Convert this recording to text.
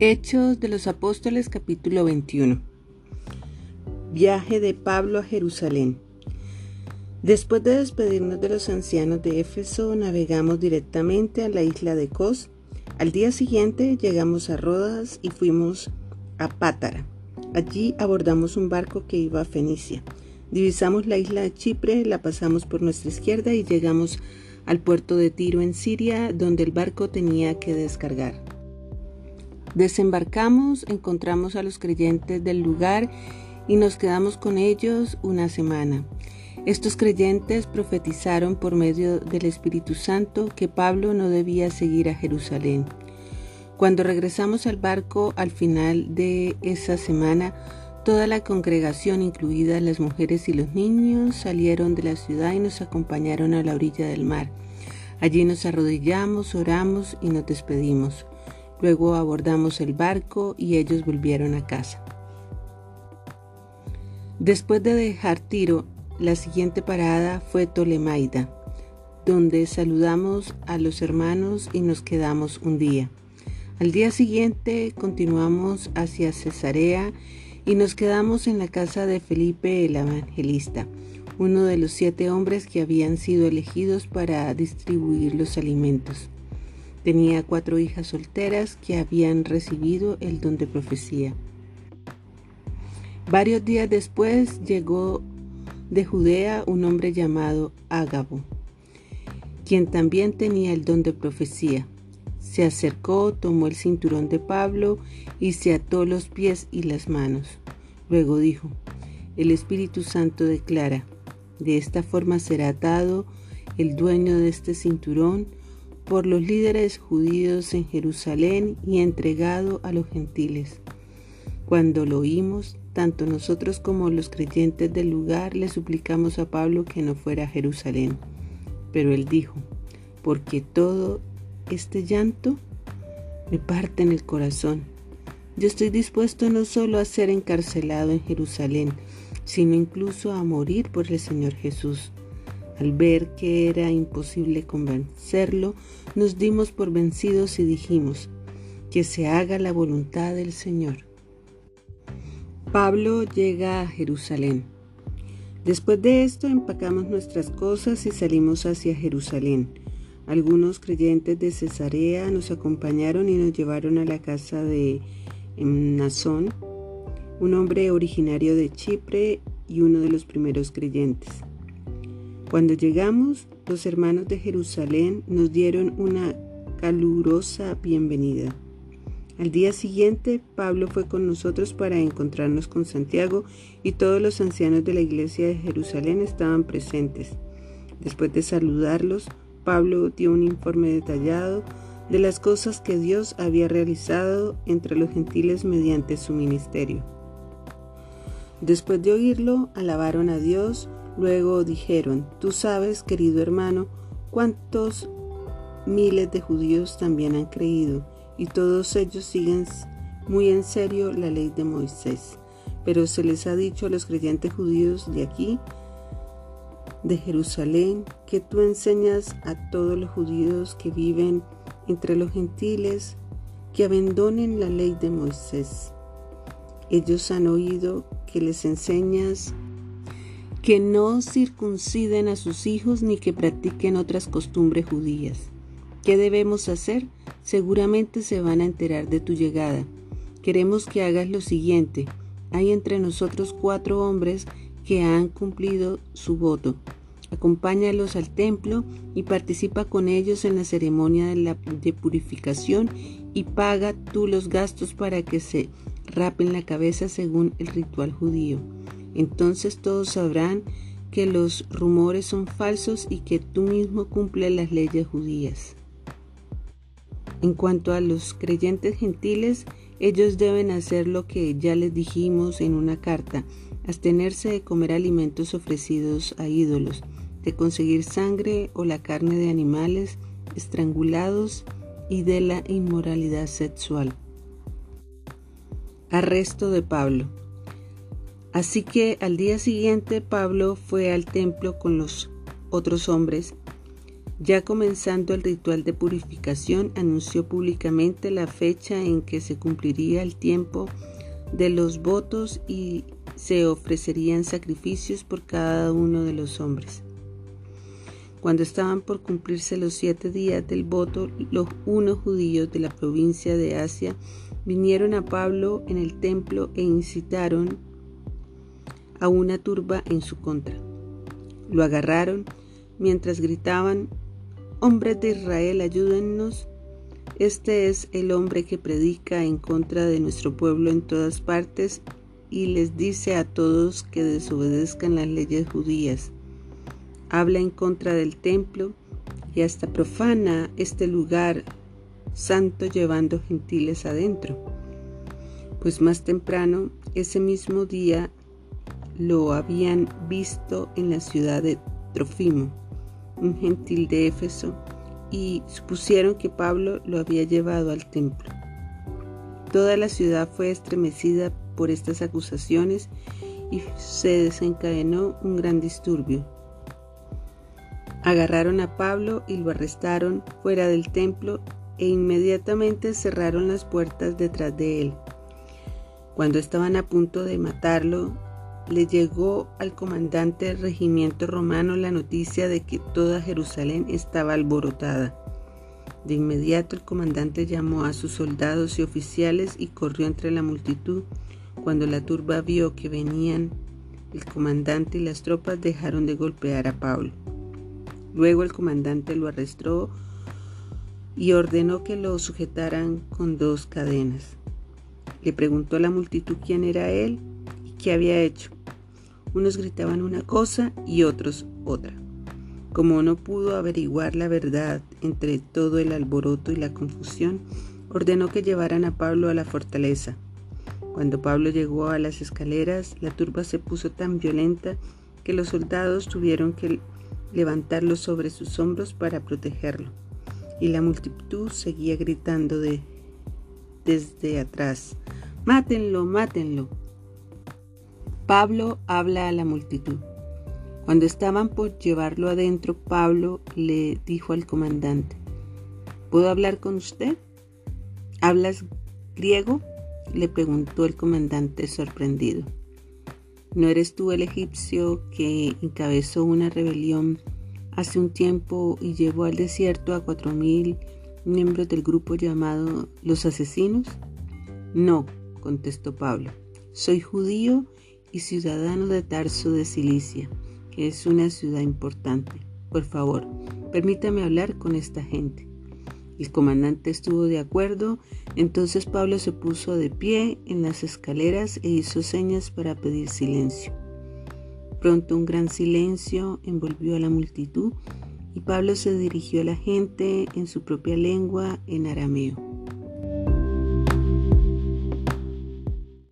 Hechos de los Apóstoles capítulo 21 Viaje de Pablo a Jerusalén Después de despedirnos de los ancianos de Éfeso, navegamos directamente a la isla de Cos. Al día siguiente llegamos a Rodas y fuimos a Pátara. Allí abordamos un barco que iba a Fenicia. Divisamos la isla de Chipre, la pasamos por nuestra izquierda y llegamos al puerto de Tiro en Siria, donde el barco tenía que descargar. Desembarcamos, encontramos a los creyentes del lugar y nos quedamos con ellos una semana. Estos creyentes profetizaron por medio del Espíritu Santo que Pablo no debía seguir a Jerusalén. Cuando regresamos al barco al final de esa semana, toda la congregación, incluidas las mujeres y los niños, salieron de la ciudad y nos acompañaron a la orilla del mar. Allí nos arrodillamos, oramos y nos despedimos. Luego abordamos el barco y ellos volvieron a casa. Después de dejar Tiro, la siguiente parada fue Tolemaida, donde saludamos a los hermanos y nos quedamos un día. Al día siguiente continuamos hacia Cesarea y nos quedamos en la casa de Felipe el Evangelista, uno de los siete hombres que habían sido elegidos para distribuir los alimentos. Tenía cuatro hijas solteras que habían recibido el don de profecía. Varios días después llegó de Judea un hombre llamado Ágabo, quien también tenía el don de profecía. Se acercó, tomó el cinturón de Pablo y se ató los pies y las manos. Luego dijo, el Espíritu Santo declara, de esta forma será atado el dueño de este cinturón por los líderes judíos en Jerusalén y entregado a los gentiles. Cuando lo oímos, tanto nosotros como los creyentes del lugar le suplicamos a Pablo que no fuera a Jerusalén. Pero él dijo, porque todo este llanto me parte en el corazón. Yo estoy dispuesto no solo a ser encarcelado en Jerusalén, sino incluso a morir por el Señor Jesús. Al ver que era imposible convencerlo, nos dimos por vencidos y dijimos, que se haga la voluntad del Señor. Pablo llega a Jerusalén. Después de esto empacamos nuestras cosas y salimos hacia Jerusalén. Algunos creyentes de Cesarea nos acompañaron y nos llevaron a la casa de Nazón, un hombre originario de Chipre y uno de los primeros creyentes. Cuando llegamos, los hermanos de Jerusalén nos dieron una calurosa bienvenida. Al día siguiente, Pablo fue con nosotros para encontrarnos con Santiago y todos los ancianos de la iglesia de Jerusalén estaban presentes. Después de saludarlos, Pablo dio un informe detallado de las cosas que Dios había realizado entre los gentiles mediante su ministerio. Después de oírlo, alabaron a Dios, Luego dijeron, tú sabes, querido hermano, cuántos miles de judíos también han creído, y todos ellos siguen muy en serio la ley de Moisés. Pero se les ha dicho a los creyentes judíos de aquí, de Jerusalén, que tú enseñas a todos los judíos que viven entre los gentiles que abandonen la ley de Moisés. Ellos han oído que les enseñas que no circunciden a sus hijos ni que practiquen otras costumbres judías. ¿Qué debemos hacer? Seguramente se van a enterar de tu llegada. Queremos que hagas lo siguiente. Hay entre nosotros cuatro hombres que han cumplido su voto. Acompáñalos al templo y participa con ellos en la ceremonia de, de purificación y paga tú los gastos para que se rapen la cabeza según el ritual judío. Entonces todos sabrán que los rumores son falsos y que tú mismo cumples las leyes judías. En cuanto a los creyentes gentiles, ellos deben hacer lo que ya les dijimos en una carta, abstenerse de comer alimentos ofrecidos a ídolos, de conseguir sangre o la carne de animales estrangulados y de la inmoralidad sexual. Arresto de Pablo. Así que al día siguiente Pablo fue al templo con los otros hombres. Ya comenzando el ritual de purificación, anunció públicamente la fecha en que se cumpliría el tiempo de los votos y se ofrecerían sacrificios por cada uno de los hombres. Cuando estaban por cumplirse los siete días del voto, los unos judíos de la provincia de Asia vinieron a Pablo en el templo e incitaron a una turba en su contra. Lo agarraron mientras gritaban, Hombres de Israel, ayúdennos. Este es el hombre que predica en contra de nuestro pueblo en todas partes y les dice a todos que desobedezcan las leyes judías habla en contra del templo y hasta profana este lugar santo llevando gentiles adentro. Pues más temprano, ese mismo día, lo habían visto en la ciudad de Trofimo, un gentil de Éfeso, y supusieron que Pablo lo había llevado al templo. Toda la ciudad fue estremecida por estas acusaciones y se desencadenó un gran disturbio. Agarraron a Pablo y lo arrestaron fuera del templo e inmediatamente cerraron las puertas detrás de él. Cuando estaban a punto de matarlo, le llegó al comandante del regimiento romano la noticia de que toda Jerusalén estaba alborotada. De inmediato el comandante llamó a sus soldados y oficiales y corrió entre la multitud. Cuando la turba vio que venían, el comandante y las tropas dejaron de golpear a Pablo. Luego el comandante lo arrestó y ordenó que lo sujetaran con dos cadenas. Le preguntó a la multitud quién era él y qué había hecho. Unos gritaban una cosa y otros otra. Como no pudo averiguar la verdad entre todo el alboroto y la confusión, ordenó que llevaran a Pablo a la fortaleza. Cuando Pablo llegó a las escaleras, la turba se puso tan violenta que los soldados tuvieron que levantarlo sobre sus hombros para protegerlo. Y la multitud seguía gritando de, desde atrás, Mátenlo, mátenlo. Pablo habla a la multitud. Cuando estaban por llevarlo adentro, Pablo le dijo al comandante, ¿Puedo hablar con usted? ¿Hablas griego? le preguntó el comandante sorprendido. ¿No eres tú el egipcio que encabezó una rebelión hace un tiempo y llevó al desierto a cuatro mil miembros del grupo llamado los asesinos? No, contestó Pablo. Soy judío ciudadano de Tarso de Cilicia, que es una ciudad importante. Por favor, permítame hablar con esta gente. El comandante estuvo de acuerdo, entonces Pablo se puso de pie en las escaleras e hizo señas para pedir silencio. Pronto un gran silencio envolvió a la multitud y Pablo se dirigió a la gente en su propia lengua, en arameo.